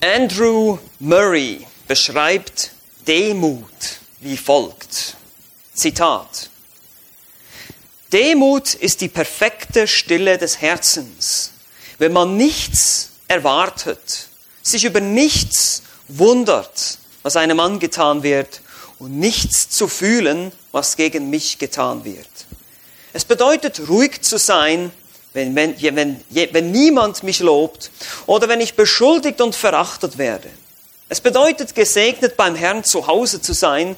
Andrew Murray beschreibt Demut wie folgt. Zitat. Demut ist die perfekte Stille des Herzens, wenn man nichts erwartet, sich über nichts wundert, was einem angetan wird und nichts zu fühlen, was gegen mich getan wird. Es bedeutet ruhig zu sein, wenn, wenn, wenn, wenn niemand mich lobt oder wenn ich beschuldigt und verachtet werde. Es bedeutet gesegnet beim Herrn zu Hause zu sein,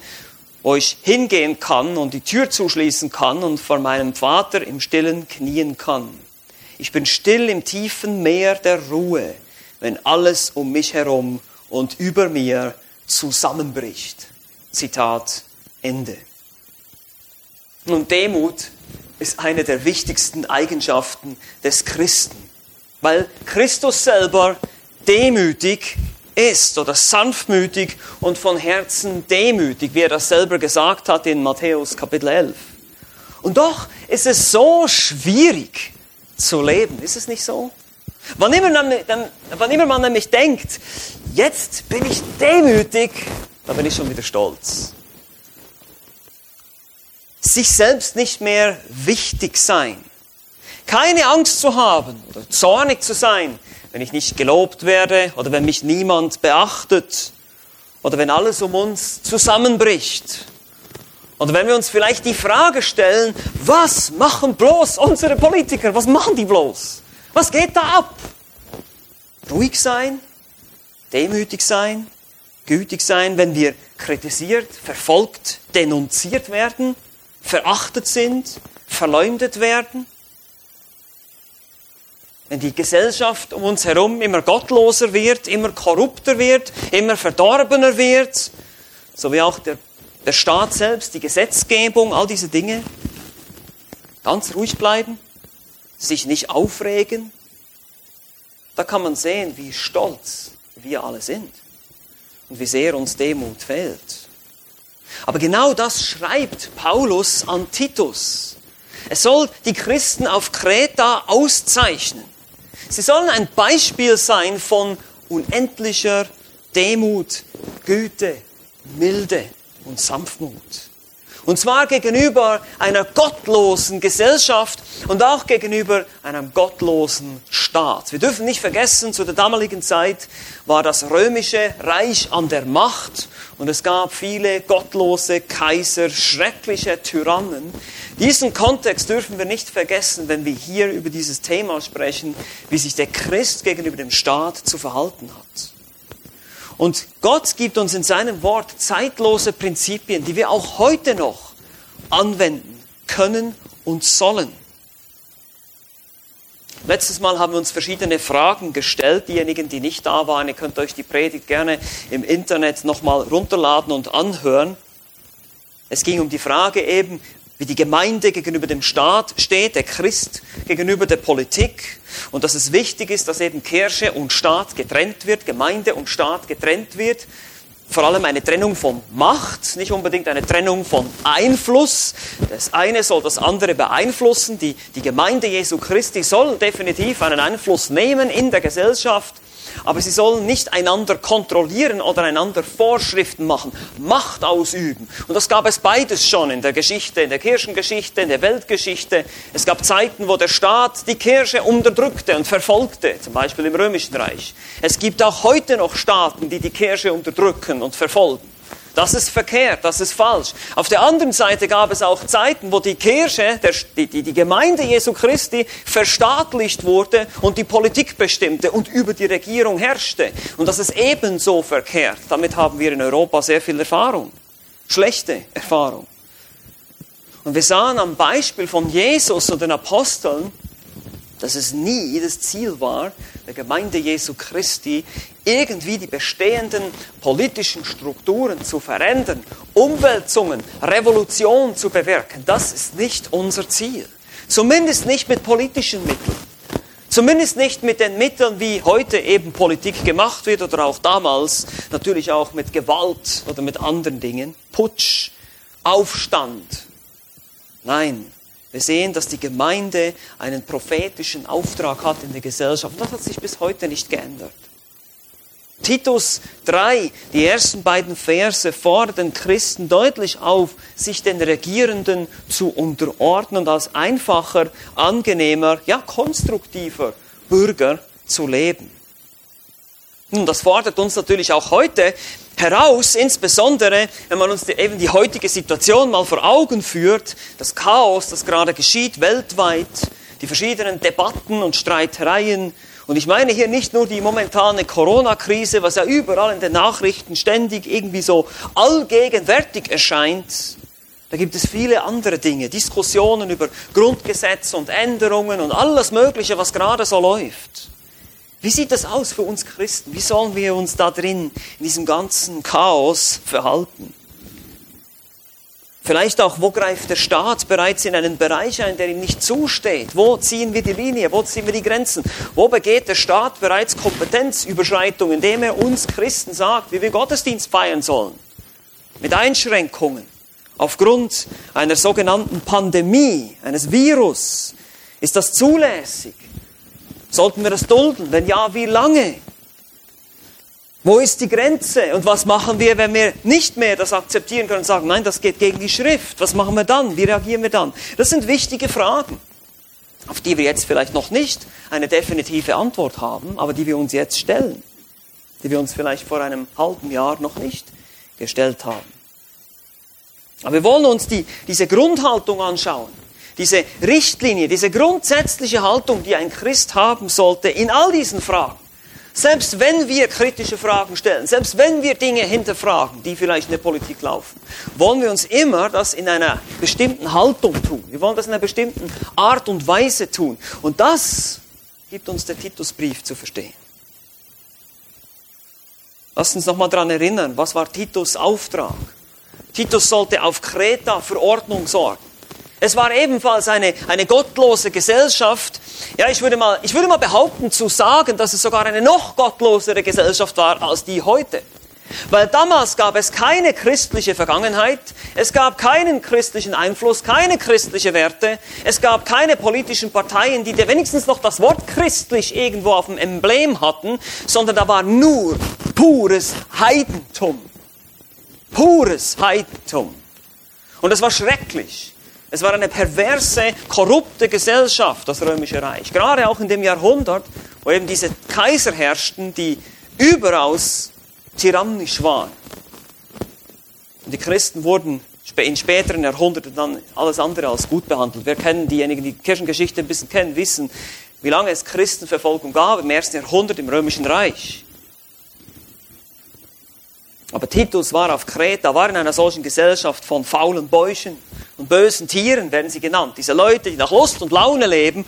wo ich hingehen kann und die Tür zuschließen kann und vor meinem Vater im stillen knien kann. Ich bin still im tiefen Meer der Ruhe, wenn alles um mich herum und über mir zusammenbricht. Zitat Ende. Nun, Demut ist eine der wichtigsten Eigenschaften des Christen, weil Christus selber demütig ist oder sanftmütig und von Herzen demütig, wie er das selber gesagt hat in Matthäus Kapitel 11. Und doch ist es so schwierig zu leben, ist es nicht so? Wann immer, man, wann immer man nämlich denkt, jetzt bin ich demütig, da bin ich schon wieder stolz. Sich selbst nicht mehr wichtig sein. Keine Angst zu haben oder zornig zu sein, wenn ich nicht gelobt werde oder wenn mich niemand beachtet oder wenn alles um uns zusammenbricht. Oder wenn wir uns vielleicht die Frage stellen, was machen bloß unsere Politiker? Was machen die bloß? Was geht da ab? Ruhig sein, demütig sein, gütig sein, wenn wir kritisiert, verfolgt, denunziert werden, verachtet sind, verleumdet werden wenn die Gesellschaft um uns herum immer gottloser wird, immer korrupter wird, immer verdorbener wird, so wie auch der, der Staat selbst, die Gesetzgebung, all diese Dinge, ganz ruhig bleiben, sich nicht aufregen, da kann man sehen, wie stolz wir alle sind und wie sehr uns Demut fehlt. Aber genau das schreibt Paulus an Titus. Es soll die Christen auf Kreta auszeichnen. Sie sollen ein Beispiel sein von unendlicher Demut, Güte, Milde und Sanftmut. Und zwar gegenüber einer gottlosen Gesellschaft und auch gegenüber einem gottlosen Staat. Wir dürfen nicht vergessen, zu der damaligen Zeit war das römische Reich an der Macht und es gab viele gottlose Kaiser, schreckliche Tyrannen. Diesen Kontext dürfen wir nicht vergessen, wenn wir hier über dieses Thema sprechen, wie sich der Christ gegenüber dem Staat zu verhalten hat. Und Gott gibt uns in seinem Wort zeitlose Prinzipien, die wir auch heute noch anwenden können und sollen. Letztes Mal haben wir uns verschiedene Fragen gestellt. Diejenigen, die nicht da waren, ihr könnt euch die Predigt gerne im Internet nochmal runterladen und anhören. Es ging um die Frage eben, wie die Gemeinde gegenüber dem Staat steht, der Christ gegenüber der Politik und dass es wichtig ist, dass eben Kirche und Staat getrennt wird, Gemeinde und Staat getrennt wird. Vor allem eine Trennung von Macht, nicht unbedingt eine Trennung von Einfluss. Das eine soll das andere beeinflussen. Die, die Gemeinde Jesu Christi soll definitiv einen Einfluss nehmen in der Gesellschaft aber sie sollen nicht einander kontrollieren oder einander Vorschriften machen, Macht ausüben. Und das gab es beides schon in der Geschichte, in der Kirchengeschichte, in der Weltgeschichte. Es gab Zeiten, wo der Staat die Kirche unterdrückte und verfolgte, zum Beispiel im Römischen Reich. Es gibt auch heute noch Staaten, die die Kirche unterdrücken und verfolgen. Das ist verkehrt, das ist falsch. Auf der anderen Seite gab es auch Zeiten, wo die Kirche, der, die, die Gemeinde Jesu Christi verstaatlicht wurde und die Politik bestimmte und über die Regierung herrschte. Und das ist ebenso verkehrt. Damit haben wir in Europa sehr viel Erfahrung. Schlechte Erfahrung. Und wir sahen am Beispiel von Jesus und den Aposteln, dass es nie das Ziel war, der Gemeinde Jesu Christi irgendwie die bestehenden politischen Strukturen zu verändern, Umwälzungen, Revolution zu bewirken. Das ist nicht unser Ziel. Zumindest nicht mit politischen Mitteln. Zumindest nicht mit den Mitteln, wie heute eben Politik gemacht wird oder auch damals, natürlich auch mit Gewalt oder mit anderen Dingen. Putsch, Aufstand. Nein, wir sehen, dass die Gemeinde einen prophetischen Auftrag hat in der Gesellschaft. Das hat sich bis heute nicht geändert. Titus 3, die ersten beiden Verse fordern Christen deutlich auf, sich den Regierenden zu unterordnen und als einfacher, angenehmer, ja konstruktiver Bürger zu leben. Nun, das fordert uns natürlich auch heute heraus, insbesondere wenn man uns die, eben die heutige Situation mal vor Augen führt, das Chaos, das gerade geschieht weltweit, die verschiedenen Debatten und Streitereien. Und ich meine hier nicht nur die momentane Corona-Krise, was ja überall in den Nachrichten ständig irgendwie so allgegenwärtig erscheint. Da gibt es viele andere Dinge, Diskussionen über Grundgesetze und Änderungen und alles Mögliche, was gerade so läuft. Wie sieht das aus für uns Christen? Wie sollen wir uns da drin, in diesem ganzen Chaos verhalten? Vielleicht auch, wo greift der Staat bereits in einen Bereich ein, der ihm nicht zusteht? Wo ziehen wir die Linie? Wo ziehen wir die Grenzen? Wo begeht der Staat bereits Kompetenzüberschreitung, indem er uns Christen sagt, wie wir Gottesdienst feiern sollen? Mit Einschränkungen. Aufgrund einer sogenannten Pandemie, eines Virus. Ist das zulässig? Sollten wir das dulden? Wenn ja, wie lange? Wo ist die Grenze? Und was machen wir, wenn wir nicht mehr das akzeptieren können und sagen, nein, das geht gegen die Schrift? Was machen wir dann? Wie reagieren wir dann? Das sind wichtige Fragen, auf die wir jetzt vielleicht noch nicht eine definitive Antwort haben, aber die wir uns jetzt stellen, die wir uns vielleicht vor einem halben Jahr noch nicht gestellt haben. Aber wir wollen uns die, diese Grundhaltung anschauen diese Richtlinie, diese grundsätzliche Haltung, die ein Christ haben sollte in all diesen Fragen. Selbst wenn wir kritische Fragen stellen, selbst wenn wir Dinge hinterfragen, die vielleicht in der Politik laufen, wollen wir uns immer das in einer bestimmten Haltung tun. Wir wollen das in einer bestimmten Art und Weise tun. Und das gibt uns der Titusbrief zu verstehen. Lasst uns nochmal daran erinnern, was war Titus Auftrag? Titus sollte auf Kreta für Ordnung sorgen. Es war ebenfalls eine, eine gottlose Gesellschaft. Ja, ich würde, mal, ich würde mal behaupten zu sagen, dass es sogar eine noch gottlosere Gesellschaft war als die heute. Weil damals gab es keine christliche Vergangenheit, es gab keinen christlichen Einfluss, keine christliche Werte, es gab keine politischen Parteien, die wenigstens noch das Wort christlich irgendwo auf dem Emblem hatten, sondern da war nur pures Heidentum. Pures Heidentum. Und es war schrecklich. Es war eine perverse, korrupte Gesellschaft, das Römische Reich. Gerade auch in dem Jahrhundert, wo eben diese Kaiser herrschten, die überaus tyrannisch waren. Und die Christen wurden in späteren Jahrhunderten dann alles andere als gut behandelt. Wir kennen diejenigen, die Kirchengeschichte ein bisschen kennen, wissen, wie lange es Christenverfolgung gab im ersten Jahrhundert im Römischen Reich. Aber Titus war auf Kreta, war in einer solchen Gesellschaft von faulen Bäuchen und bösen Tieren, werden sie genannt. Diese Leute, die nach Lust und Laune leben.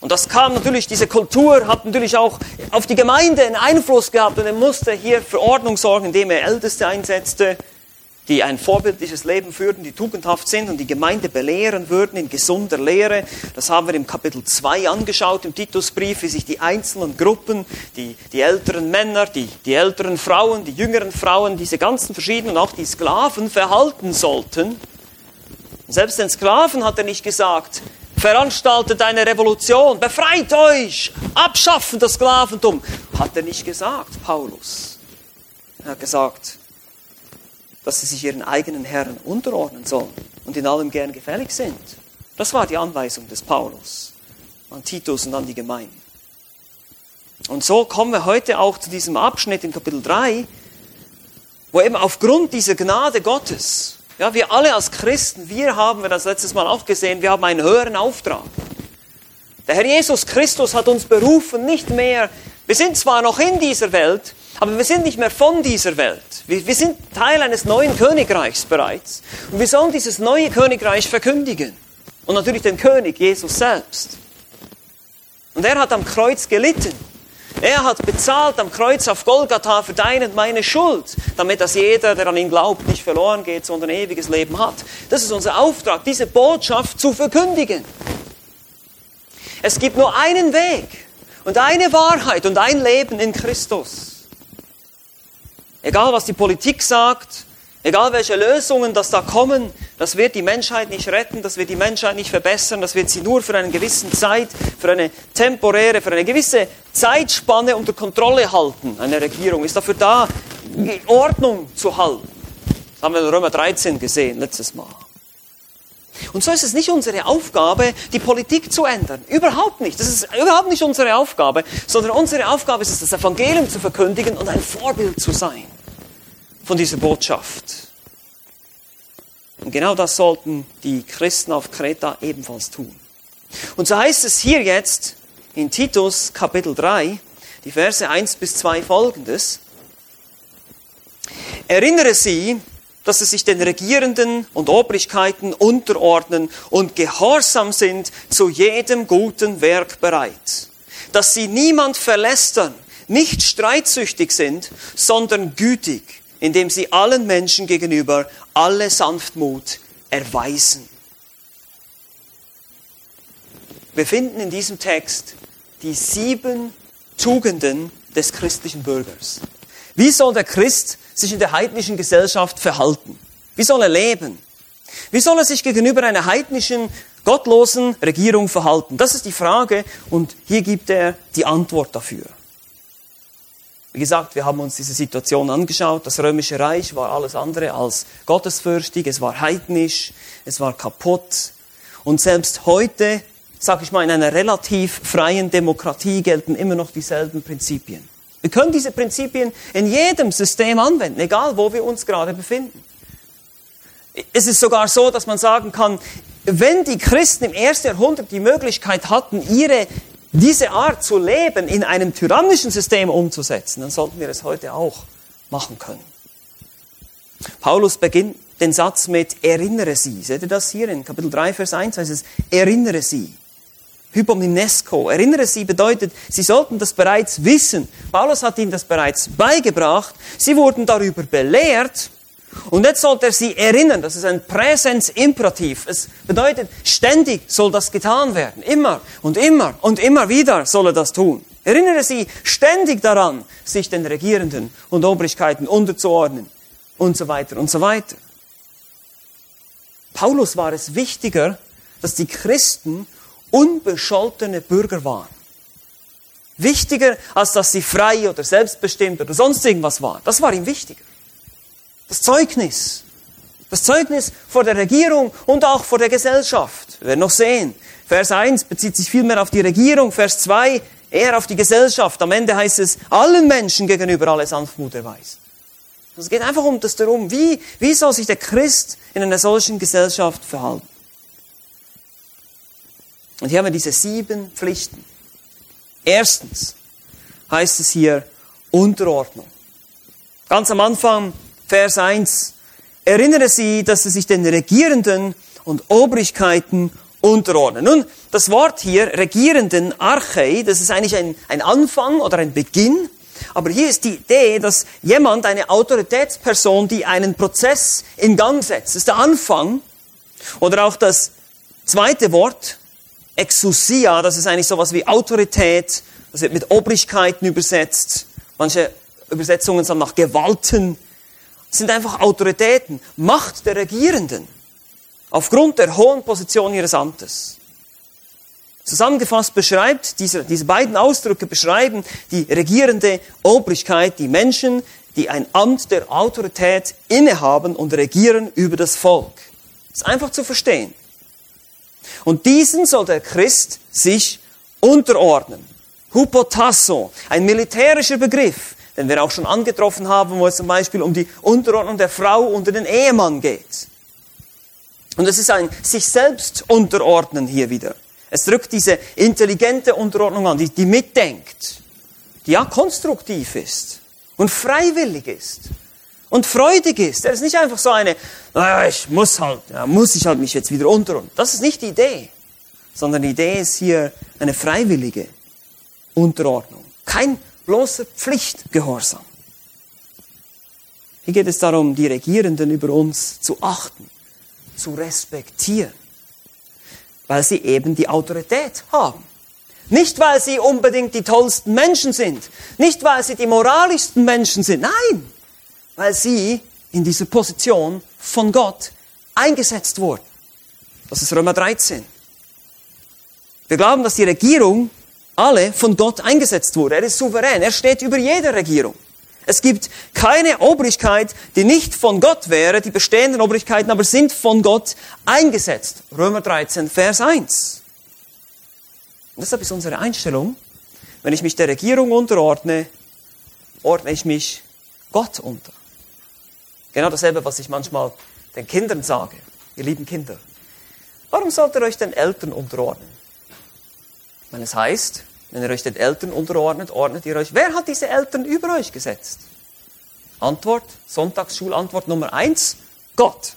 Und das kam natürlich, diese Kultur hat natürlich auch auf die Gemeinde einen Einfluss gehabt und er musste hier für Ordnung sorgen, indem er Älteste einsetzte, die ein vorbildliches Leben führten, die tugendhaft sind und die Gemeinde belehren würden in gesunder Lehre. Das haben wir im Kapitel 2 angeschaut, im Titusbrief, wie sich die einzelnen Gruppen, die, die älteren Männer, die, die älteren Frauen, die jüngeren Frauen, diese ganzen verschiedenen, auch die Sklaven verhalten sollten. Selbst den Sklaven hat er nicht gesagt, veranstaltet eine Revolution, befreit euch, abschaffen das Sklaventum. Hat er nicht gesagt, Paulus. Er hat gesagt, dass sie sich ihren eigenen Herren unterordnen sollen und in allem gern gefällig sind. Das war die Anweisung des Paulus an Titus und an die Gemeinde. Und so kommen wir heute auch zu diesem Abschnitt in Kapitel 3, wo eben aufgrund dieser Gnade Gottes, ja, wir alle als Christen, wir haben, wir das letztes Mal auch gesehen, wir haben einen höheren Auftrag. Der Herr Jesus Christus hat uns berufen, nicht mehr, wir sind zwar noch in dieser Welt, aber wir sind nicht mehr von dieser Welt. Wir, wir sind Teil eines neuen Königreichs bereits. Und wir sollen dieses neue Königreich verkündigen. Und natürlich den König, Jesus selbst. Und er hat am Kreuz gelitten. Er hat bezahlt am Kreuz auf Golgatha für deine und meine Schuld, damit dass jeder, der an ihn glaubt, nicht verloren geht, sondern ewiges Leben hat. Das ist unser Auftrag, diese Botschaft zu verkündigen. Es gibt nur einen Weg und eine Wahrheit und ein Leben in Christus. Egal was die Politik sagt, Egal welche Lösungen das da kommen, das wird die Menschheit nicht retten, das wird die Menschheit nicht verbessern, das wird sie nur für eine gewisse Zeit, für eine temporäre, für eine gewisse Zeitspanne unter Kontrolle halten. Eine Regierung ist dafür da, Ordnung zu halten. Das haben wir in Römer 13 gesehen, letztes Mal. Und so ist es nicht unsere Aufgabe, die Politik zu ändern. Überhaupt nicht. Das ist überhaupt nicht unsere Aufgabe, sondern unsere Aufgabe ist es, das Evangelium zu verkündigen und ein Vorbild zu sein von dieser Botschaft. Und genau das sollten die Christen auf Kreta ebenfalls tun. Und so heißt es hier jetzt in Titus Kapitel 3, die Verse 1 bis 2 folgendes. Erinnere sie, dass sie sich den Regierenden und Obrigkeiten unterordnen und gehorsam sind zu jedem guten Werk bereit. Dass sie niemand verlästern, nicht streitsüchtig sind, sondern gütig indem sie allen Menschen gegenüber alle Sanftmut erweisen. Wir finden in diesem Text die sieben Tugenden des christlichen Bürgers. Wie soll der Christ sich in der heidnischen Gesellschaft verhalten? Wie soll er leben? Wie soll er sich gegenüber einer heidnischen, gottlosen Regierung verhalten? Das ist die Frage und hier gibt er die Antwort dafür. Wie gesagt, wir haben uns diese Situation angeschaut. Das römische Reich war alles andere als gottesfürchtig, es war heidnisch, es war kaputt. Und selbst heute, sage ich mal, in einer relativ freien Demokratie gelten immer noch dieselben Prinzipien. Wir können diese Prinzipien in jedem System anwenden, egal wo wir uns gerade befinden. Es ist sogar so, dass man sagen kann, wenn die Christen im ersten Jahrhundert die Möglichkeit hatten, ihre diese Art zu leben in einem tyrannischen System umzusetzen, dann sollten wir es heute auch machen können. Paulus beginnt den Satz mit erinnere sie. Seht ihr das hier in Kapitel 3, Vers 1 heißt es erinnere sie. Hypominesco. Erinnere sie bedeutet, sie sollten das bereits wissen. Paulus hat ihnen das bereits beigebracht. Sie wurden darüber belehrt und jetzt sollte er sie erinnern, das ist ein Präsenzimperativ. Es bedeutet, ständig soll das getan werden. Immer und immer und immer wieder soll er das tun. Erinnere sie ständig daran, sich den Regierenden und Obrigkeiten unterzuordnen und so weiter und so weiter. Paulus war es wichtiger, dass die Christen unbescholtene Bürger waren. Wichtiger, als dass sie frei oder selbstbestimmt oder sonst irgendwas waren. Das war ihm wichtiger. Das Zeugnis. Das Zeugnis vor der Regierung und auch vor der Gesellschaft. Wir werden noch sehen. Vers 1 bezieht sich vielmehr auf die Regierung, Vers 2 eher auf die Gesellschaft. Am Ende heißt es, allen Menschen gegenüber alle Sanftmut erweisen. Es geht einfach um das darum, wie, wie soll sich der Christ in einer solchen Gesellschaft verhalten. Und hier haben wir diese sieben Pflichten. Erstens heißt es hier Unterordnung. Ganz am Anfang Vers 1. Erinnere sie, dass sie sich den Regierenden und Obrigkeiten unterordnen. Nun, das Wort hier, Regierenden, Archei, das ist eigentlich ein, ein Anfang oder ein Beginn. Aber hier ist die Idee, dass jemand, eine Autoritätsperson, die einen Prozess in Gang setzt, das ist der Anfang. Oder auch das zweite Wort, Exousia, das ist eigentlich sowas wie Autorität, das wird mit Obrigkeiten übersetzt. Manche Übersetzungen sind nach Gewalten sind einfach Autoritäten, Macht der Regierenden, aufgrund der hohen Position ihres Amtes. Zusammengefasst beschreibt, diese, diese beiden Ausdrücke beschreiben die regierende Obrigkeit, die Menschen, die ein Amt der Autorität innehaben und regieren über das Volk. Das ist einfach zu verstehen. Und diesen soll der Christ sich unterordnen. Hupotasso, ein militärischer Begriff, den wir auch schon angetroffen haben, wo es zum Beispiel um die Unterordnung der Frau unter den Ehemann geht. Und es ist ein sich selbst unterordnen hier wieder. Es drückt diese intelligente Unterordnung an, die, die mitdenkt, die ja konstruktiv ist und freiwillig ist und freudig ist. Er ist nicht einfach so eine, naja, ich muss halt, ja, muss ich halt mich jetzt wieder unterordnen. Das ist nicht die Idee, sondern die Idee ist hier eine freiwillige Unterordnung. Kein bloßer Pflichtgehorsam. Hier geht es darum, die Regierenden über uns zu achten, zu respektieren, weil sie eben die Autorität haben. Nicht, weil sie unbedingt die tollsten Menschen sind, nicht, weil sie die moralischsten Menschen sind, nein, weil sie in dieser Position von Gott eingesetzt wurden. Das ist Römer 13. Wir glauben, dass die Regierung alle von Gott eingesetzt wurde. Er ist souverän. Er steht über jeder Regierung. Es gibt keine Obrigkeit, die nicht von Gott wäre. Die bestehenden Obrigkeiten aber sind von Gott eingesetzt. Römer 13, Vers 1. Und deshalb ist unsere Einstellung, wenn ich mich der Regierung unterordne, ordne ich mich Gott unter. Genau dasselbe, was ich manchmal den Kindern sage. Ihr lieben Kinder. Warum sollt ihr euch den Eltern unterordnen? Wenn es heißt, wenn ihr euch den Eltern unterordnet, ordnet ihr euch. Wer hat diese Eltern über euch gesetzt? Antwort, Sonntagsschulantwort Nummer eins, Gott.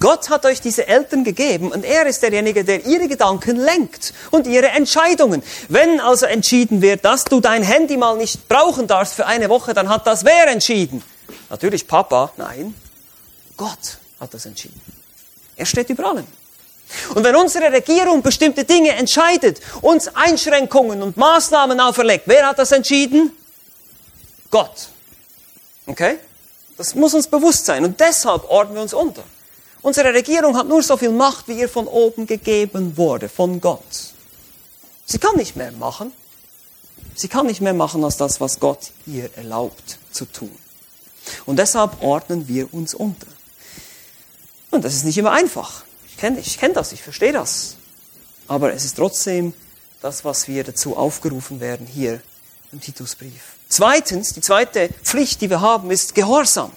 Gott hat euch diese Eltern gegeben und er ist derjenige, der ihre Gedanken lenkt und ihre Entscheidungen. Wenn also entschieden wird, dass du dein Handy mal nicht brauchen darfst für eine Woche, dann hat das wer entschieden? Natürlich Papa, nein, Gott hat das entschieden. Er steht über allem. Und wenn unsere Regierung bestimmte Dinge entscheidet, uns Einschränkungen und Maßnahmen auferlegt, wer hat das entschieden? Gott. Okay? Das muss uns bewusst sein und deshalb ordnen wir uns unter. Unsere Regierung hat nur so viel Macht, wie ihr von oben gegeben wurde, von Gott. Sie kann nicht mehr machen. Sie kann nicht mehr machen als das, was Gott ihr erlaubt zu tun. Und deshalb ordnen wir uns unter. Und das ist nicht immer einfach. Ich kenne ich kenn das, ich verstehe das. Aber es ist trotzdem das, was wir dazu aufgerufen werden hier im Titusbrief. Zweitens, die zweite Pflicht, die wir haben, ist Gehorsam.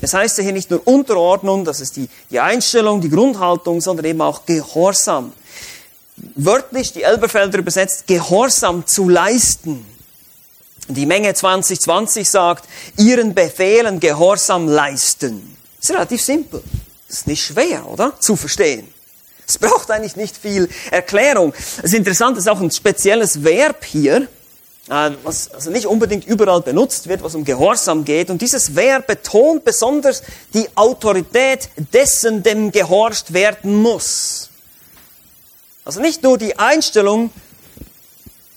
Es heißt ja hier nicht nur Unterordnung, das ist die, die Einstellung, die Grundhaltung, sondern eben auch Gehorsam. Wörtlich, die Elberfelder übersetzt, Gehorsam zu leisten. Die Menge 2020 sagt, ihren Befehlen Gehorsam leisten. Das ist relativ simpel. Das ist nicht schwer, oder? Zu verstehen. Es braucht eigentlich nicht viel Erklärung. Es ist interessant, es ist auch ein spezielles Verb hier, äh, was also nicht unbedingt überall benutzt wird, was um Gehorsam geht. Und dieses Verb betont besonders die Autorität dessen, dem gehorcht werden muss. Also nicht nur die Einstellung,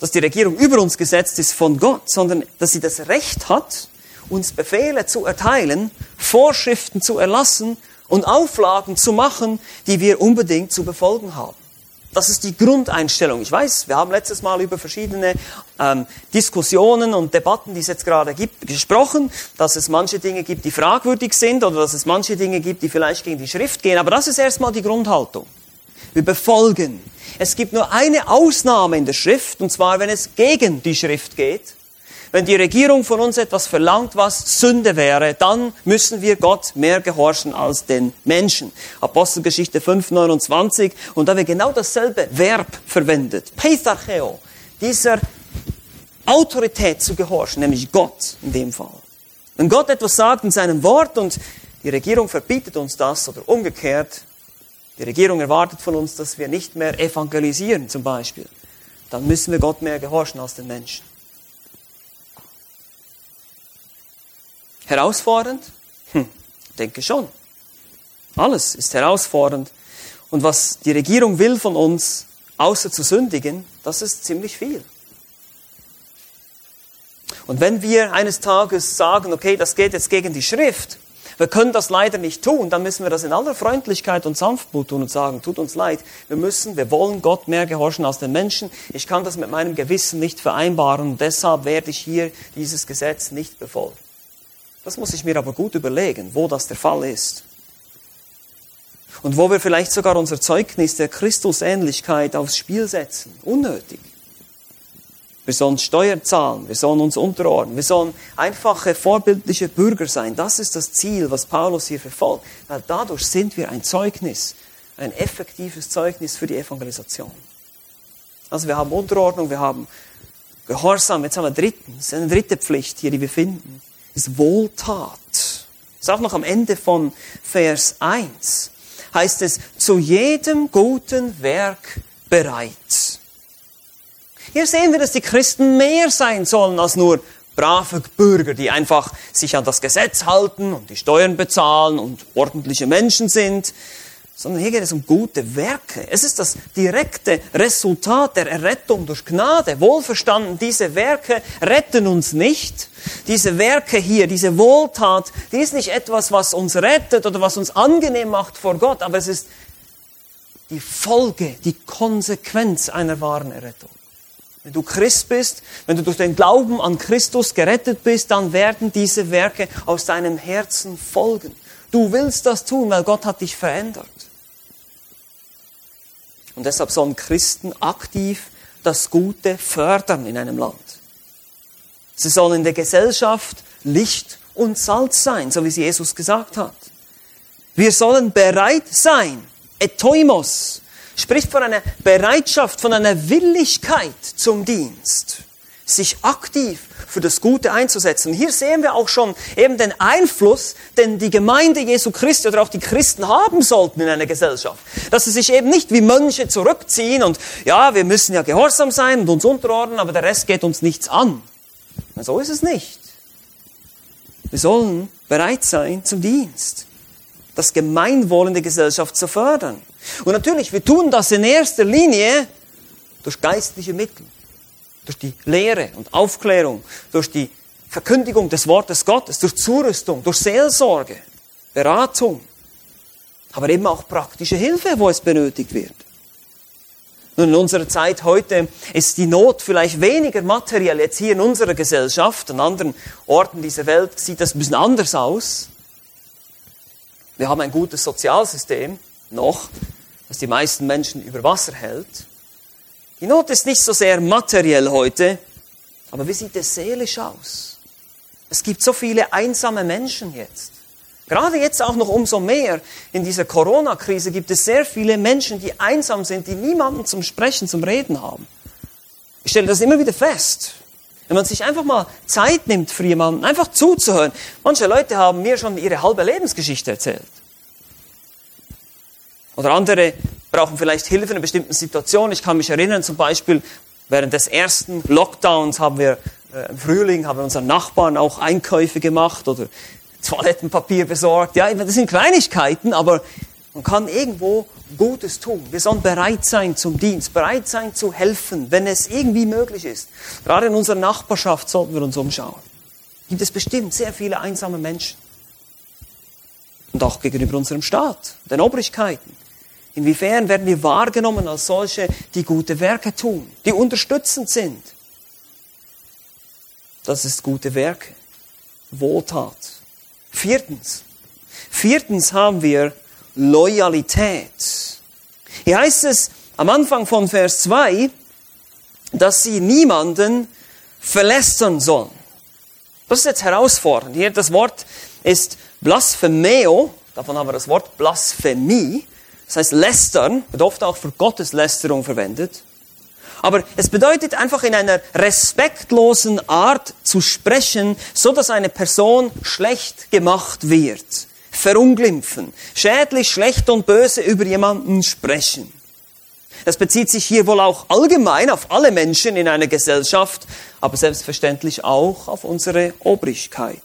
dass die Regierung über uns gesetzt ist von Gott, sondern dass sie das Recht hat, uns Befehle zu erteilen, Vorschriften zu erlassen und Auflagen zu machen, die wir unbedingt zu befolgen haben. Das ist die Grundeinstellung. Ich weiß, wir haben letztes Mal über verschiedene ähm, Diskussionen und Debatten, die es jetzt gerade gibt, gesprochen, dass es manche Dinge gibt, die fragwürdig sind oder dass es manche Dinge gibt, die vielleicht gegen die Schrift gehen. Aber das ist erstmal die Grundhaltung. Wir befolgen. Es gibt nur eine Ausnahme in der Schrift, und zwar, wenn es gegen die Schrift geht. Wenn die Regierung von uns etwas verlangt, was Sünde wäre, dann müssen wir Gott mehr gehorchen als den Menschen. Apostelgeschichte 5, 29. Und da wird genau dasselbe Verb verwendet. Peitharcheo. Dieser Autorität zu gehorchen, nämlich Gott in dem Fall. Wenn Gott etwas sagt in seinem Wort und die Regierung verbietet uns das oder umgekehrt, die Regierung erwartet von uns, dass wir nicht mehr evangelisieren zum Beispiel, dann müssen wir Gott mehr gehorchen als den Menschen. Herausfordernd? Hm, denke schon. Alles ist herausfordernd. Und was die Regierung will von uns, außer zu sündigen, das ist ziemlich viel. Und wenn wir eines Tages sagen, okay, das geht jetzt gegen die Schrift, wir können das leider nicht tun, dann müssen wir das in aller Freundlichkeit und Sanftmut tun und sagen, tut uns leid, wir müssen, wir wollen Gott mehr gehorchen als den Menschen. Ich kann das mit meinem Gewissen nicht vereinbaren und deshalb werde ich hier dieses Gesetz nicht befolgen. Das muss ich mir aber gut überlegen, wo das der Fall ist. Und wo wir vielleicht sogar unser Zeugnis der Christusähnlichkeit aufs Spiel setzen. Unnötig. Wir sollen Steuern zahlen, wir sollen uns unterordnen, wir sollen einfache, vorbildliche Bürger sein. Das ist das Ziel, was Paulus hier verfolgt. Weil dadurch sind wir ein Zeugnis, ein effektives Zeugnis für die Evangelisation. Also wir haben Unterordnung, wir haben Gehorsam, jetzt haben wir drittens, eine dritte Pflicht hier, die wir finden ist Wohltat. Das ist auch noch am Ende von Vers 1. Heißt es, zu jedem guten Werk bereit. Hier sehen wir, dass die Christen mehr sein sollen als nur brave Bürger, die einfach sich an das Gesetz halten und die Steuern bezahlen und ordentliche Menschen sind. sondern hier geht es um gute Werke. Es ist das direkte Resultat der Errettung durch Gnade. Wohlverstanden, diese Werke retten uns nicht. Diese Werke hier, diese Wohltat, die ist nicht etwas, was uns rettet oder was uns angenehm macht vor Gott, aber es ist die Folge, die Konsequenz einer wahren Errettung. Wenn du Christ bist, wenn du durch den Glauben an Christus gerettet bist, dann werden diese Werke aus deinem Herzen folgen. Du willst das tun, weil Gott hat dich verändert. Und deshalb sollen Christen aktiv das Gute fördern in einem Land. Sie sollen in der Gesellschaft Licht und Salz sein, so wie es Jesus gesagt hat. Wir sollen bereit sein, etoimos, spricht von einer Bereitschaft, von einer Willigkeit zum Dienst, sich aktiv für das Gute einzusetzen. Hier sehen wir auch schon eben den Einfluss, den die Gemeinde Jesu Christi oder auch die Christen haben sollten in einer Gesellschaft. Dass sie sich eben nicht wie Mönche zurückziehen und ja, wir müssen ja gehorsam sein und uns unterordnen, aber der Rest geht uns nichts an. So ist es nicht. Wir sollen bereit sein zum Dienst, das Gemeinwohl in der Gesellschaft zu fördern. Und natürlich, wir tun das in erster Linie durch geistliche Mittel durch die Lehre und Aufklärung, durch die Verkündigung des Wortes Gottes, durch Zurüstung, durch Seelsorge, Beratung, aber eben auch praktische Hilfe, wo es benötigt wird. Nun, in unserer Zeit heute ist die Not vielleicht weniger materiell. Jetzt hier in unserer Gesellschaft, an anderen Orten dieser Welt sieht das ein bisschen anders aus. Wir haben ein gutes Sozialsystem, noch, das die meisten Menschen über Wasser hält. Die Not ist nicht so sehr materiell heute, aber wie sieht es seelisch aus? Es gibt so viele einsame Menschen jetzt. Gerade jetzt auch noch umso mehr in dieser Corona-Krise gibt es sehr viele Menschen, die einsam sind, die niemanden zum Sprechen, zum Reden haben. Ich stelle das immer wieder fest. Wenn man sich einfach mal Zeit nimmt für jemanden, einfach zuzuhören. Manche Leute haben mir schon ihre halbe Lebensgeschichte erzählt. Oder andere brauchen vielleicht Hilfe in einer bestimmten Situation. Ich kann mich erinnern, zum Beispiel während des ersten Lockdowns haben wir äh, im Frühling haben wir unseren Nachbarn auch Einkäufe gemacht oder Toilettenpapier besorgt. Ja, das sind Kleinigkeiten, aber man kann irgendwo Gutes tun. Wir sollen bereit sein zum Dienst, bereit sein zu helfen, wenn es irgendwie möglich ist. Gerade in unserer Nachbarschaft sollten wir uns umschauen. Gibt es bestimmt sehr viele einsame Menschen. Und auch gegenüber unserem Staat, den Obrigkeiten. Inwiefern werden wir wahrgenommen als solche, die gute Werke tun, die unterstützend sind? Das ist gute Werke, Wohltat. Viertens. Viertens haben wir Loyalität. Hier heißt es am Anfang von Vers 2, dass sie niemanden verlästern sollen. Das ist jetzt herausfordernd. Hier das Wort ist blasphemeo, davon haben wir das Wort Blasphemie. Das heißt, lästern wird oft auch für Gotteslästerung verwendet. Aber es bedeutet einfach in einer respektlosen Art zu sprechen, so dass eine Person schlecht gemacht wird. Verunglimpfen. Schädlich, schlecht und böse über jemanden sprechen. Das bezieht sich hier wohl auch allgemein auf alle Menschen in einer Gesellschaft, aber selbstverständlich auch auf unsere Obrigkeit.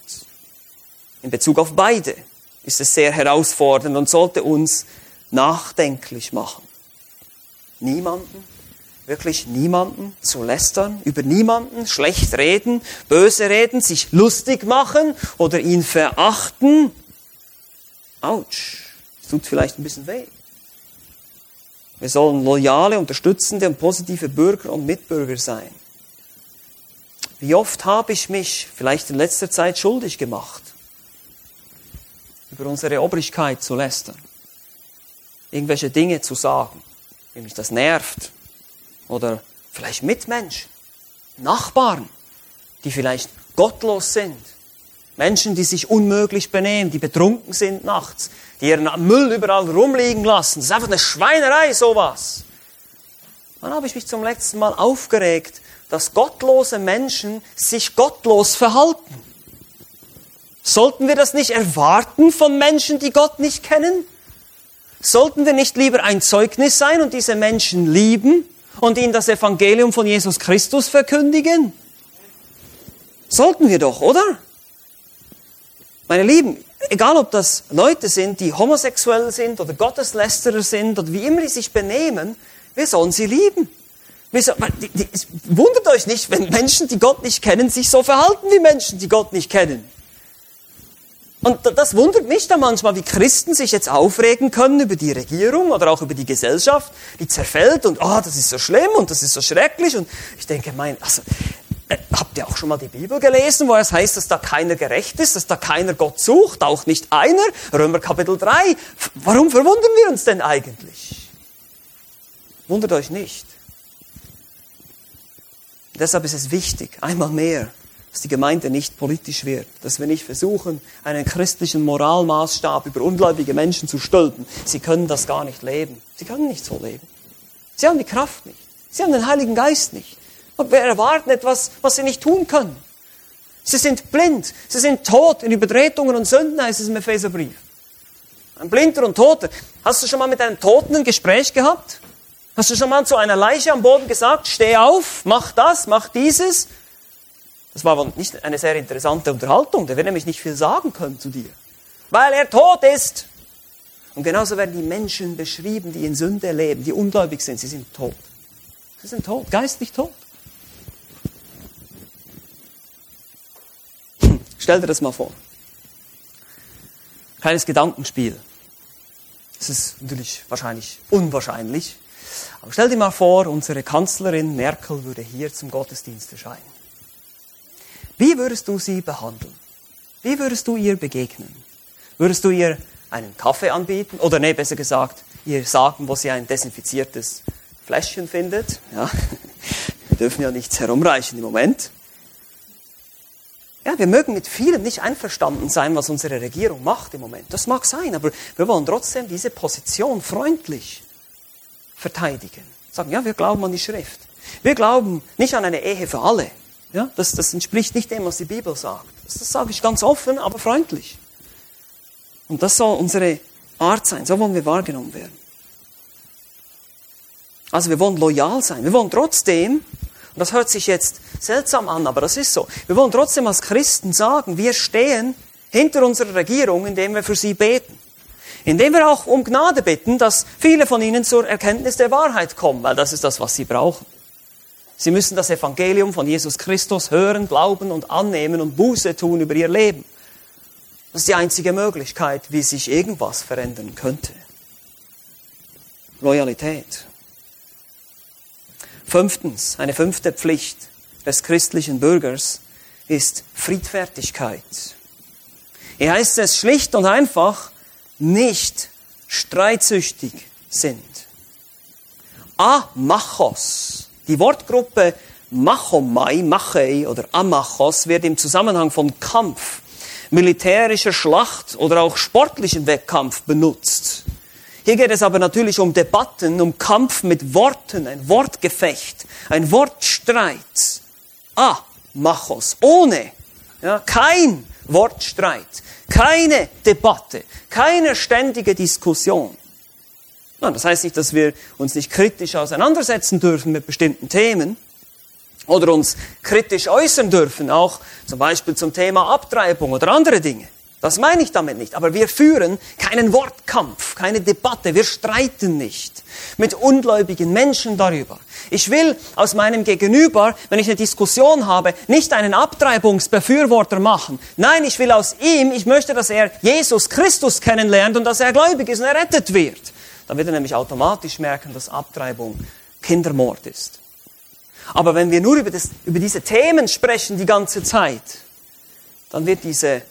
In Bezug auf beide ist es sehr herausfordernd und sollte uns nachdenklich machen. Niemanden, wirklich niemanden zu lästern, über niemanden schlecht reden, böse reden, sich lustig machen oder ihn verachten. Autsch, das tut vielleicht ein bisschen weh. Wir sollen loyale, unterstützende und positive Bürger und Mitbürger sein. Wie oft habe ich mich vielleicht in letzter Zeit schuldig gemacht, über unsere Obrigkeit zu lästern? Irgendwelche Dinge zu sagen, wie mich das nervt. Oder vielleicht Mitmenschen, Nachbarn, die vielleicht gottlos sind. Menschen, die sich unmöglich benehmen, die betrunken sind nachts, die ihren Müll überall rumliegen lassen. Das ist einfach eine Schweinerei, sowas. Wann habe ich mich zum letzten Mal aufgeregt, dass gottlose Menschen sich gottlos verhalten? Sollten wir das nicht erwarten von Menschen, die Gott nicht kennen? Sollten wir nicht lieber ein Zeugnis sein und diese Menschen lieben und ihnen das Evangelium von Jesus Christus verkündigen? Sollten wir doch, oder? Meine Lieben, egal ob das Leute sind, die homosexuell sind oder Gotteslästerer sind oder wie immer die sich benehmen, wir sollen sie lieben. Wundert euch nicht, wenn Menschen, die Gott nicht kennen, sich so verhalten wie Menschen, die Gott nicht kennen. Und das wundert mich dann manchmal, wie Christen sich jetzt aufregen können über die Regierung oder auch über die Gesellschaft, die zerfällt und, oh, das ist so schlimm und das ist so schrecklich. Und ich denke, mein, also, äh, habt ihr auch schon mal die Bibel gelesen, wo es heißt, dass da keiner gerecht ist, dass da keiner Gott sucht, auch nicht einer? Römer Kapitel 3. Warum verwundern wir uns denn eigentlich? Wundert euch nicht. Deshalb ist es wichtig, einmal mehr, dass die Gemeinde nicht politisch wird, dass wir nicht versuchen, einen christlichen Moralmaßstab über ungläubige Menschen zu stülpen. Sie können das gar nicht leben. Sie können nicht so leben. Sie haben die Kraft nicht. Sie haben den Heiligen Geist nicht. Und wir erwarten etwas, was sie nicht tun können. Sie sind blind. Sie sind tot in Übertretungen und Sünden, heißt es im Epheserbrief. Ein Blinder und Toter. Hast du schon mal mit einem Toten ein Gespräch gehabt? Hast du schon mal zu einer Leiche am Boden gesagt, steh auf, mach das, mach dieses? Das war nicht eine sehr interessante Unterhaltung. Der wird nämlich nicht viel sagen können zu dir. Weil er tot ist. Und genauso werden die Menschen beschrieben, die in Sünde leben, die ungläubig sind. Sie sind tot. Sie sind tot, geistlich tot. Hm, stell dir das mal vor. Kleines Gedankenspiel. Das ist natürlich wahrscheinlich unwahrscheinlich. Aber stell dir mal vor, unsere Kanzlerin Merkel würde hier zum Gottesdienst erscheinen. Wie würdest du sie behandeln? Wie würdest du ihr begegnen? Würdest du ihr einen Kaffee anbieten? Oder nee, besser gesagt, ihr sagen, wo sie ein desinfiziertes Fläschchen findet? Ja, wir dürfen ja nichts herumreichen im Moment. Ja, wir mögen mit vielem nicht einverstanden sein, was unsere Regierung macht im Moment. Das mag sein, aber wir wollen trotzdem diese Position freundlich verteidigen. Sagen, ja, wir glauben an die Schrift. Wir glauben nicht an eine Ehe für alle. Ja, das, das entspricht nicht dem, was die Bibel sagt. Das, sage ich ganz offen, aber freundlich. Und das soll unsere Art sein. So wollen wir wahrgenommen werden. Also wir wollen loyal sein. Wir wollen trotzdem, und das hört sich jetzt seltsam an, aber das ist so, wir wollen trotzdem als Christen sagen, wir stehen hinter unserer Regierung, indem wir für sie beten. Indem wir auch um Gnade bitten, dass viele von ihnen zur Erkenntnis der Wahrheit kommen, weil das ist das, was sie brauchen. Sie müssen das Evangelium von Jesus Christus hören, glauben und annehmen und Buße tun über ihr Leben. Das ist die einzige Möglichkeit, wie sich irgendwas verändern könnte. Loyalität. Fünftens, eine fünfte Pflicht des christlichen Bürgers ist Friedfertigkeit. Hier heißt es schlicht und einfach, nicht streitsüchtig sind. Amachos die Wortgruppe Machomai, Machei oder Amachos wird im Zusammenhang von Kampf, militärischer Schlacht oder auch sportlichem Wettkampf benutzt. Hier geht es aber natürlich um Debatten, um Kampf mit Worten, ein Wortgefecht, ein Wortstreit. Ah, Machos, ohne, ja, kein Wortstreit, keine Debatte, keine ständige Diskussion. Nein, das heißt nicht, dass wir uns nicht kritisch auseinandersetzen dürfen mit bestimmten Themen oder uns kritisch äußern dürfen, auch zum Beispiel zum Thema Abtreibung oder andere Dinge. Das meine ich damit nicht. Aber wir führen keinen Wortkampf, keine Debatte. Wir streiten nicht mit ungläubigen Menschen darüber. Ich will aus meinem Gegenüber, wenn ich eine Diskussion habe, nicht einen Abtreibungsbefürworter machen. Nein, ich will aus ihm, ich möchte, dass er Jesus Christus kennenlernt und dass er gläubig ist und errettet wird. Dann wird er nämlich automatisch merken, dass Abtreibung Kindermord ist. Aber wenn wir nur über, das, über diese Themen sprechen die ganze Zeit, dann wird diese,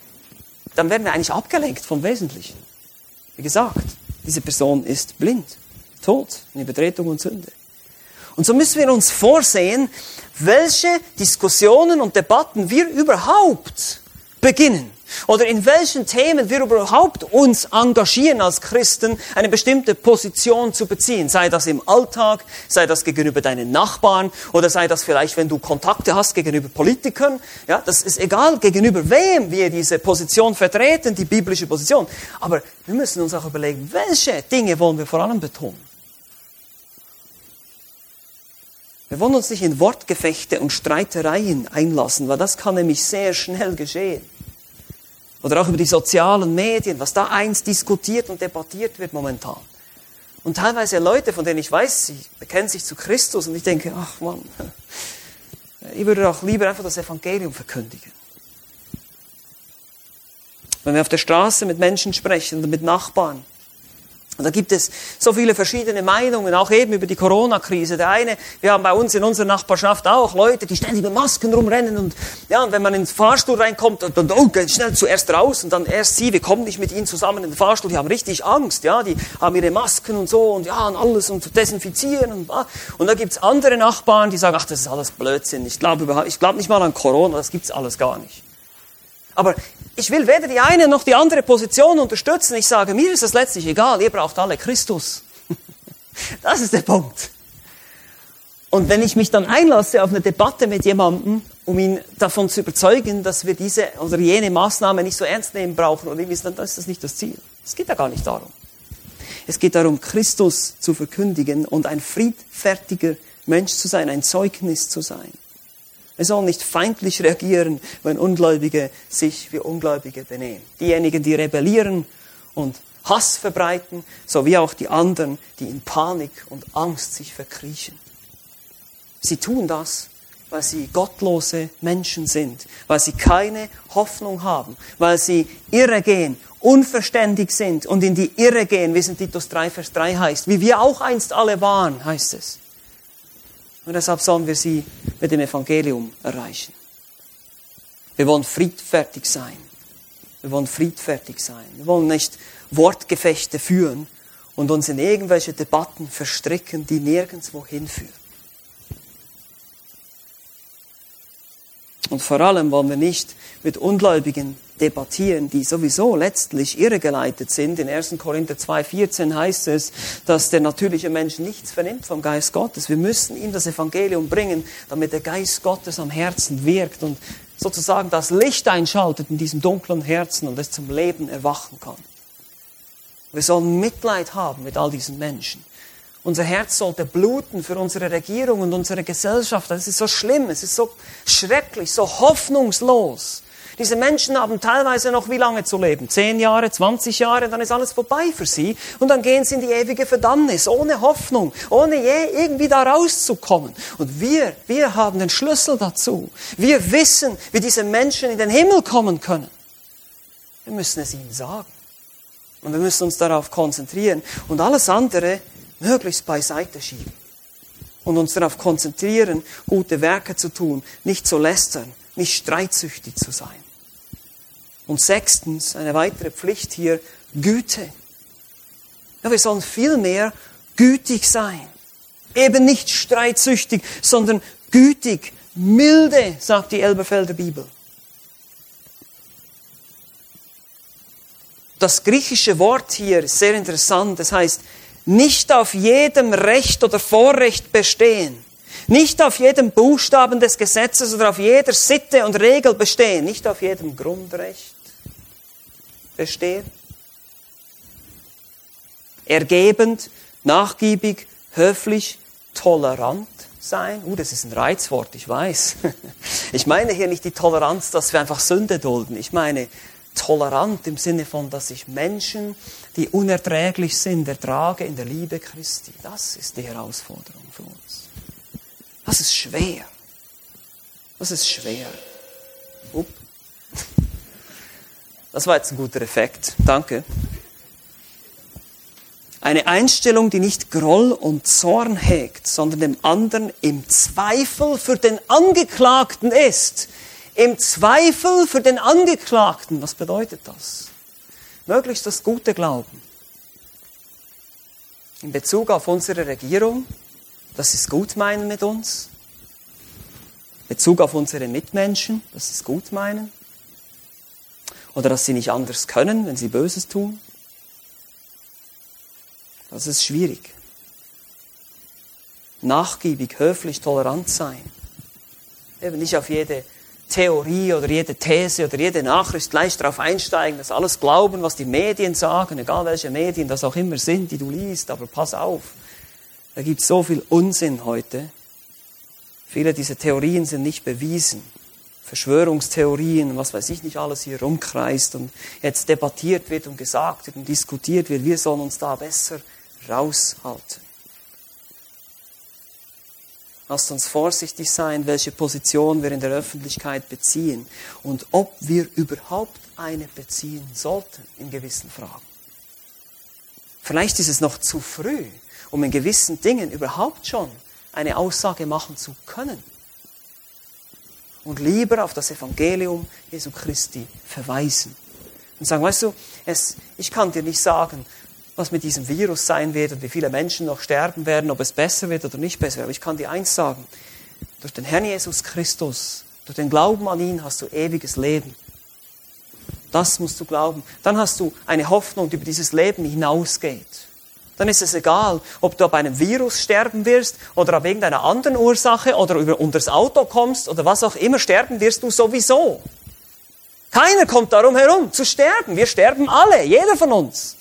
dann werden wir eigentlich abgelenkt vom Wesentlichen. Wie gesagt, diese Person ist blind, tot in Übertretung und Sünde. Und so müssen wir uns vorsehen, welche Diskussionen und Debatten wir überhaupt beginnen oder in welchen Themen wir überhaupt uns engagieren als Christen, eine bestimmte Position zu beziehen. Sei das im Alltag, sei das gegenüber deinen Nachbarn oder sei das vielleicht, wenn du Kontakte hast gegenüber Politikern. Ja, das ist egal, gegenüber wem wir diese Position vertreten, die biblische Position. Aber wir müssen uns auch überlegen, welche Dinge wollen wir vor allem betonen. Wir wollen uns nicht in Wortgefechte und Streitereien einlassen, weil das kann nämlich sehr schnell geschehen. Oder auch über die sozialen Medien, was da eins diskutiert und debattiert wird momentan. Und teilweise Leute, von denen ich weiß, sie bekennen sich zu Christus und ich denke, ach Mann, ich würde auch lieber einfach das Evangelium verkündigen. Wenn wir auf der Straße mit Menschen sprechen oder mit Nachbarn, und da gibt es so viele verschiedene Meinungen, auch eben über die Corona-Krise. Der eine, wir haben bei uns in unserer Nachbarschaft auch Leute, die ständig mit Masken rumrennen und ja, und wenn man ins Fahrstuhl reinkommt, dann oh, geht schnell zuerst raus und dann erst sie, wir kommen nicht mit ihnen zusammen in den Fahrstuhl, die haben richtig Angst, ja, die haben ihre Masken und so und ja und alles und desinfizieren und ah. und da gibt's andere Nachbarn, die sagen, ach, das ist alles Blödsinn, ich glaube überhaupt, ich glaube nicht mal an Corona, das gibt's alles gar nicht. Aber ich will weder die eine noch die andere Position unterstützen. Ich sage, mir ist es letztlich egal, ihr braucht alle Christus. Das ist der Punkt. Und wenn ich mich dann einlasse auf eine Debatte mit jemandem, um ihn davon zu überzeugen, dass wir diese oder jene Maßnahme nicht so ernst nehmen brauchen, oder dann ist das nicht das Ziel. Es geht ja gar nicht darum. Es geht darum, Christus zu verkündigen und ein friedfertiger Mensch zu sein, ein Zeugnis zu sein. Wir sollen nicht feindlich reagieren, wenn Ungläubige sich wie Ungläubige benehmen. Diejenigen, die rebellieren und Hass verbreiten, sowie auch die anderen, die in Panik und Angst sich verkriechen. Sie tun das, weil sie gottlose Menschen sind, weil sie keine Hoffnung haben, weil sie irre gehen, unverständig sind und in die Irre gehen, wie es in Titus 3, Vers 3 heißt, wie wir auch einst alle waren, heißt es. Und deshalb sollen wir sie mit dem Evangelium erreichen. Wir wollen friedfertig sein. Wir wollen friedfertig sein. Wir wollen nicht Wortgefechte führen und uns in irgendwelche Debatten verstricken, die nirgendwo hinführen. Und vor allem wollen wir nicht mit Ungläubigen debattieren, die sowieso letztlich irregeleitet sind. In 1. Korinther 2,14 heißt es, dass der natürliche Mensch nichts vernimmt vom Geist Gottes. Wir müssen ihm das Evangelium bringen, damit der Geist Gottes am Herzen wirkt und sozusagen das Licht einschaltet in diesem dunklen Herzen und es zum Leben erwachen kann. Wir sollen Mitleid haben mit all diesen Menschen. Unser Herz sollte bluten für unsere Regierung und unsere Gesellschaft. Das ist so schlimm, es ist so schrecklich, so hoffnungslos. Diese Menschen haben teilweise noch wie lange zu leben? Zehn Jahre, 20 Jahre, dann ist alles vorbei für sie. Und dann gehen sie in die ewige Verdammnis, ohne Hoffnung, ohne je irgendwie da rauszukommen. Und wir, wir haben den Schlüssel dazu. Wir wissen, wie diese Menschen in den Himmel kommen können. Wir müssen es ihnen sagen. Und wir müssen uns darauf konzentrieren und alles andere möglichst beiseite schieben. Und uns darauf konzentrieren, gute Werke zu tun, nicht zu lästern, nicht streitsüchtig zu sein. Und sechstens, eine weitere Pflicht hier, Güte. Ja, wir sollen vielmehr gütig sein. Eben nicht streitsüchtig, sondern gütig, milde, sagt die Elberfelder Bibel. Das griechische Wort hier ist sehr interessant. Das heißt, nicht auf jedem Recht oder Vorrecht bestehen. Nicht auf jedem Buchstaben des Gesetzes oder auf jeder Sitte und Regel bestehen. Nicht auf jedem Grundrecht bestehen. Ergebend, nachgiebig, höflich, tolerant sein. Uh, das ist ein Reizwort, ich weiß. Ich meine hier nicht die Toleranz, dass wir einfach Sünde dulden. Ich meine tolerant im Sinne von, dass ich Menschen, die unerträglich sind, ertrage in der Liebe Christi. Das ist die Herausforderung für uns. Das ist schwer. Das ist schwer. Upp. Das war jetzt ein guter Effekt. Danke. Eine Einstellung, die nicht Groll und Zorn hegt, sondern dem anderen im Zweifel für den Angeklagten ist. Im Zweifel für den Angeklagten. Was bedeutet das? Möglichst das gute Glauben. In Bezug auf unsere Regierung, dass sie es gut meinen mit uns. In Bezug auf unsere Mitmenschen, dass sie es gut meinen oder dass sie nicht anders können, wenn sie Böses tun. Das ist schwierig. Nachgiebig, höflich, tolerant sein. Eben nicht auf jede Theorie oder jede These oder jede Nachricht gleich darauf einsteigen, dass alles glauben, was die Medien sagen, egal welche Medien das auch immer sind, die du liest, aber pass auf. Da gibt es so viel Unsinn heute. Viele dieser Theorien sind nicht bewiesen. Verschwörungstheorien, was weiß ich nicht alles hier rumkreist und jetzt debattiert wird und gesagt wird und diskutiert wird. Wir sollen uns da besser raushalten. Lasst uns vorsichtig sein, welche Position wir in der Öffentlichkeit beziehen und ob wir überhaupt eine beziehen sollten in gewissen Fragen. Vielleicht ist es noch zu früh, um in gewissen Dingen überhaupt schon eine Aussage machen zu können. Und lieber auf das Evangelium Jesu Christi verweisen. Und sagen, weißt du, es, ich kann dir nicht sagen, was mit diesem Virus sein wird und wie viele Menschen noch sterben werden, ob es besser wird oder nicht besser wird. Aber ich kann dir eins sagen. Durch den Herrn Jesus Christus, durch den Glauben an ihn hast du ewiges Leben. Das musst du glauben. Dann hast du eine Hoffnung, die über dieses Leben hinausgeht. Dann ist es egal, ob du ab einem Virus sterben wirst oder ab irgendeiner anderen Ursache oder über unter das Auto kommst oder was auch immer, sterben wirst du sowieso. Keiner kommt darum herum zu sterben. Wir sterben alle, jeder von uns.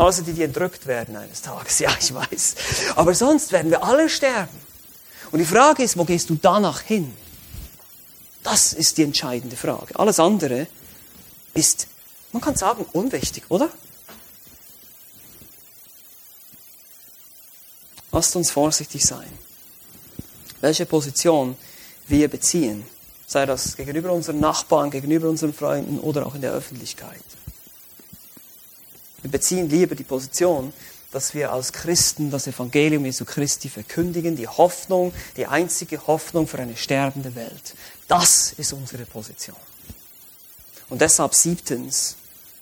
Außer die, die entrückt werden eines Tages. Ja, ich weiß. Aber sonst werden wir alle sterben. Und die Frage ist, wo gehst du danach hin? Das ist die entscheidende Frage. Alles andere ist, man kann sagen, unwichtig, oder? Lasst uns vorsichtig sein. Welche Position wir beziehen, sei das gegenüber unseren Nachbarn, gegenüber unseren Freunden oder auch in der Öffentlichkeit. Wir beziehen lieber die Position, dass wir als Christen das Evangelium Jesu Christi verkündigen, die Hoffnung, die einzige Hoffnung für eine sterbende Welt. Das ist unsere Position. Und deshalb siebtens,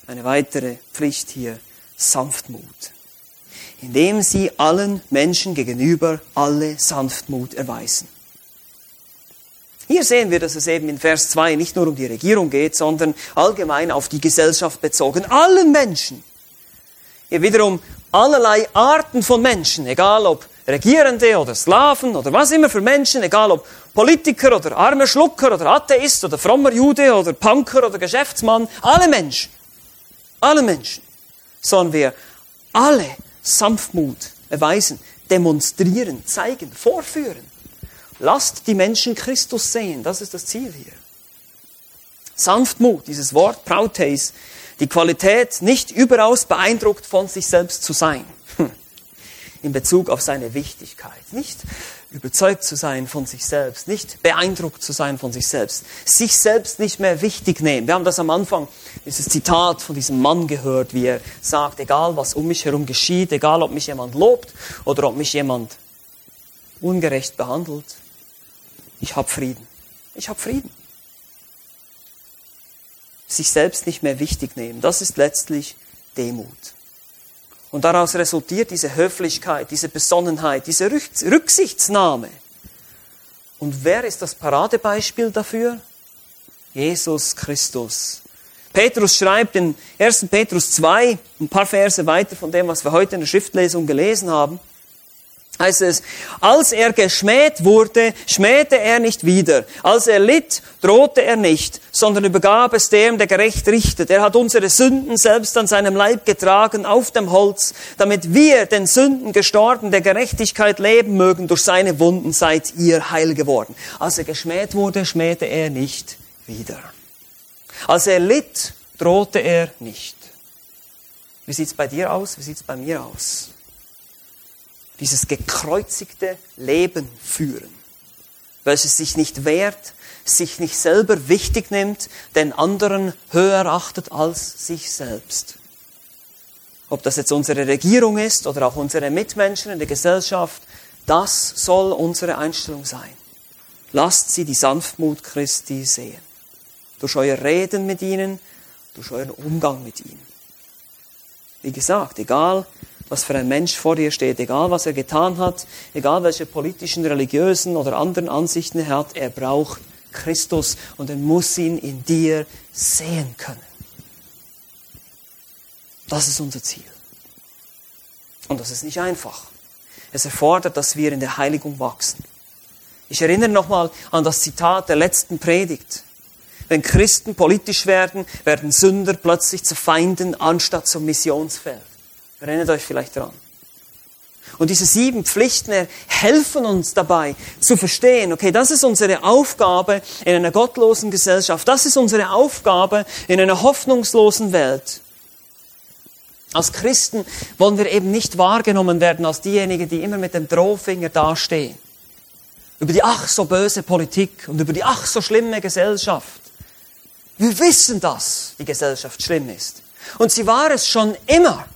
eine weitere Pflicht hier, Sanftmut. Indem sie allen Menschen gegenüber alle Sanftmut erweisen. Hier sehen wir, dass es eben in Vers 2 nicht nur um die Regierung geht, sondern allgemein auf die Gesellschaft bezogen. Allen Menschen wiederum allerlei Arten von Menschen, egal ob Regierende oder Sklaven oder was immer für Menschen, egal ob Politiker oder armer Schlucker oder Atheist oder frommer Jude oder Punker oder Geschäftsmann, alle Menschen, alle Menschen sollen wir alle Sanftmut erweisen, demonstrieren, zeigen, vorführen. Lasst die Menschen Christus sehen, das ist das Ziel hier. Sanftmut, dieses Wort Prautes, die Qualität, nicht überaus beeindruckt von sich selbst zu sein. Hm. In Bezug auf seine Wichtigkeit. Nicht überzeugt zu sein von sich selbst, nicht beeindruckt zu sein von sich selbst, sich selbst nicht mehr wichtig nehmen. Wir haben das am Anfang, dieses Zitat von diesem Mann gehört, wie er sagt, egal was um mich herum geschieht, egal ob mich jemand lobt oder ob mich jemand ungerecht behandelt, ich habe Frieden. Ich habe Frieden sich selbst nicht mehr wichtig nehmen. Das ist letztlich Demut. Und daraus resultiert diese Höflichkeit, diese Besonnenheit, diese Rücksichtsnahme. Und wer ist das Paradebeispiel dafür? Jesus Christus. Petrus schreibt in 1. Petrus 2, ein paar Verse weiter von dem, was wir heute in der Schriftlesung gelesen haben, heißt es, als er geschmäht wurde, schmähte er nicht wieder. Als er litt, drohte er nicht, sondern übergab es dem, der gerecht richtet. Er hat unsere Sünden selbst an seinem Leib getragen auf dem Holz, damit wir den Sünden gestorben, der Gerechtigkeit leben mögen. Durch seine Wunden seid ihr heil geworden. Als er geschmäht wurde, schmähte er nicht wieder. Als er litt, drohte er nicht. Wie sieht's bei dir aus? Wie sieht's bei mir aus? Dieses gekreuzigte Leben führen, welches sich nicht wehrt, sich nicht selber wichtig nimmt, den anderen höher achtet als sich selbst. Ob das jetzt unsere Regierung ist oder auch unsere Mitmenschen in der Gesellschaft, das soll unsere Einstellung sein. Lasst sie die Sanftmut Christi sehen. Durch euer Reden mit ihnen, durch euren Umgang mit ihnen. Wie gesagt, egal was für ein Mensch vor dir steht, egal was er getan hat, egal welche politischen, religiösen oder anderen Ansichten er hat, er braucht Christus und er muss ihn in dir sehen können. Das ist unser Ziel. Und das ist nicht einfach. Es erfordert, dass wir in der Heiligung wachsen. Ich erinnere nochmal an das Zitat der letzten Predigt. Wenn Christen politisch werden, werden Sünder plötzlich zu Feinden anstatt zum Missionsfeld. Erinnert euch vielleicht daran. Und diese sieben Pflichten helfen uns dabei zu verstehen, okay, das ist unsere Aufgabe in einer gottlosen Gesellschaft, das ist unsere Aufgabe in einer hoffnungslosen Welt. Als Christen wollen wir eben nicht wahrgenommen werden als diejenigen, die immer mit dem Drohfinger dastehen. Über die ach so böse Politik und über die ach so schlimme Gesellschaft. Wir wissen, dass die Gesellschaft schlimm ist. Und sie war es schon immer.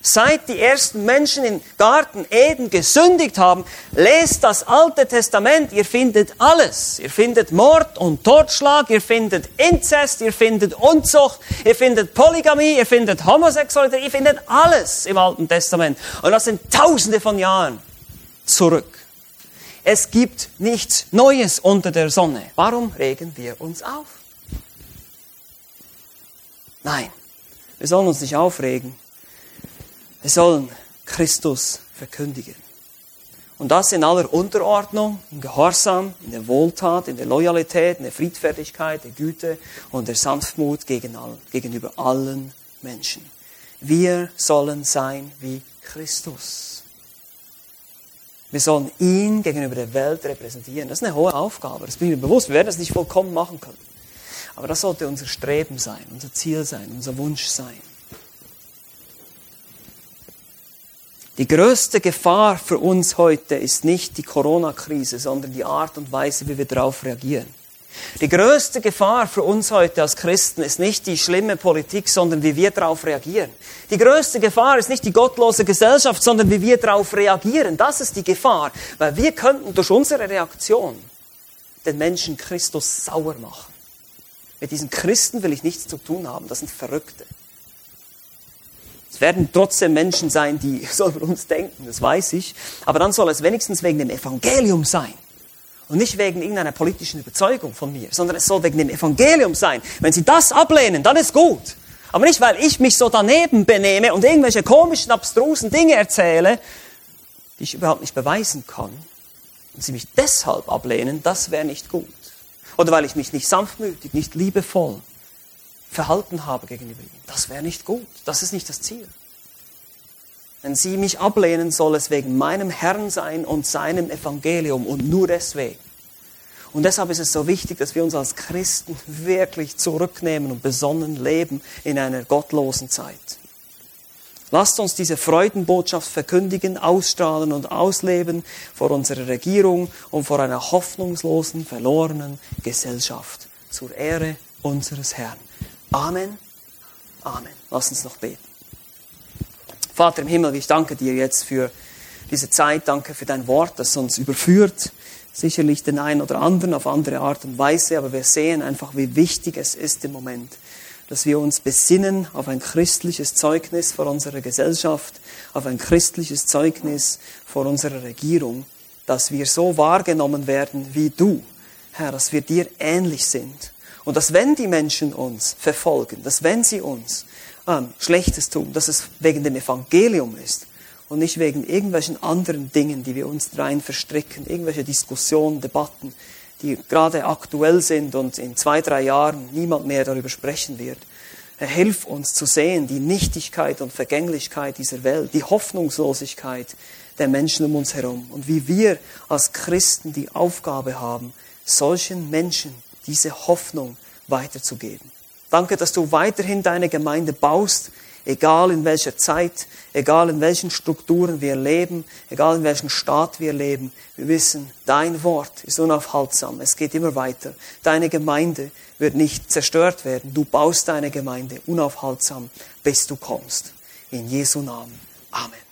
Seit die ersten Menschen im Garten Eden gesündigt haben, lest das Alte Testament, ihr findet alles. Ihr findet Mord und Totschlag, ihr findet Inzest, ihr findet Unzucht, ihr findet Polygamie, ihr findet Homosexualität, ihr findet alles im Alten Testament. Und das sind tausende von Jahren zurück. Es gibt nichts Neues unter der Sonne. Warum regen wir uns auf? Nein, wir sollen uns nicht aufregen wir sollen Christus verkündigen. Und das in aller Unterordnung, im Gehorsam, in der Wohltat, in der Loyalität, in der Friedfertigkeit, der Güte und der Sanftmut gegen allen, gegenüber allen Menschen. Wir sollen sein wie Christus. Wir sollen ihn gegenüber der Welt repräsentieren. Das ist eine hohe Aufgabe. Das bin ich mir bewusst. Wir werden das nicht vollkommen machen können. Aber das sollte unser Streben sein, unser Ziel sein, unser Wunsch sein. Die größte Gefahr für uns heute ist nicht die Corona-Krise, sondern die Art und Weise, wie wir darauf reagieren. Die größte Gefahr für uns heute als Christen ist nicht die schlimme Politik, sondern wie wir darauf reagieren. Die größte Gefahr ist nicht die gottlose Gesellschaft, sondern wie wir darauf reagieren. Das ist die Gefahr, weil wir könnten durch unsere Reaktion den Menschen Christus sauer machen. Mit diesen Christen will ich nichts zu tun haben, das sind Verrückte. Es werden trotzdem Menschen sein, die so über uns denken, das weiß ich. Aber dann soll es wenigstens wegen dem Evangelium sein. Und nicht wegen irgendeiner politischen Überzeugung von mir, sondern es soll wegen dem Evangelium sein. Wenn sie das ablehnen, dann ist gut. Aber nicht, weil ich mich so daneben benehme und irgendwelche komischen, abstrusen Dinge erzähle, die ich überhaupt nicht beweisen kann. Und sie mich deshalb ablehnen, das wäre nicht gut. Oder weil ich mich nicht sanftmütig, nicht liebevoll, verhalten habe gegenüber ihm. Das wäre nicht gut. Das ist nicht das Ziel. Wenn sie mich ablehnen, soll es wegen meinem Herrn sein und seinem Evangelium und nur deswegen. Und deshalb ist es so wichtig, dass wir uns als Christen wirklich zurücknehmen und besonnen leben in einer gottlosen Zeit. Lasst uns diese Freudenbotschaft verkündigen, ausstrahlen und ausleben vor unserer Regierung und vor einer hoffnungslosen, verlorenen Gesellschaft zur Ehre unseres Herrn. Amen. Amen. Lass uns noch beten. Vater im Himmel, ich danke dir jetzt für diese Zeit. Danke für dein Wort, das uns überführt. Sicherlich den einen oder anderen auf andere Art und Weise, aber wir sehen einfach, wie wichtig es ist im Moment, dass wir uns besinnen auf ein christliches Zeugnis vor unserer Gesellschaft, auf ein christliches Zeugnis vor unserer Regierung, dass wir so wahrgenommen werden wie du, Herr, dass wir dir ähnlich sind und dass wenn die Menschen uns verfolgen, dass wenn sie uns ähm, Schlechtes tun, dass es wegen dem Evangelium ist und nicht wegen irgendwelchen anderen Dingen, die wir uns rein verstricken, irgendwelche Diskussionen, Debatten, die gerade aktuell sind und in zwei, drei Jahren niemand mehr darüber sprechen wird. Herr, hilf uns zu sehen die Nichtigkeit und Vergänglichkeit dieser Welt, die Hoffnungslosigkeit der Menschen um uns herum und wie wir als Christen die Aufgabe haben, solchen Menschen diese Hoffnung weiterzugeben. Danke, dass du weiterhin deine Gemeinde baust, egal in welcher Zeit, egal in welchen Strukturen wir leben, egal in welchem Staat wir leben. Wir wissen, dein Wort ist unaufhaltsam. Es geht immer weiter. Deine Gemeinde wird nicht zerstört werden. Du baust deine Gemeinde unaufhaltsam, bis du kommst. In Jesu Namen. Amen.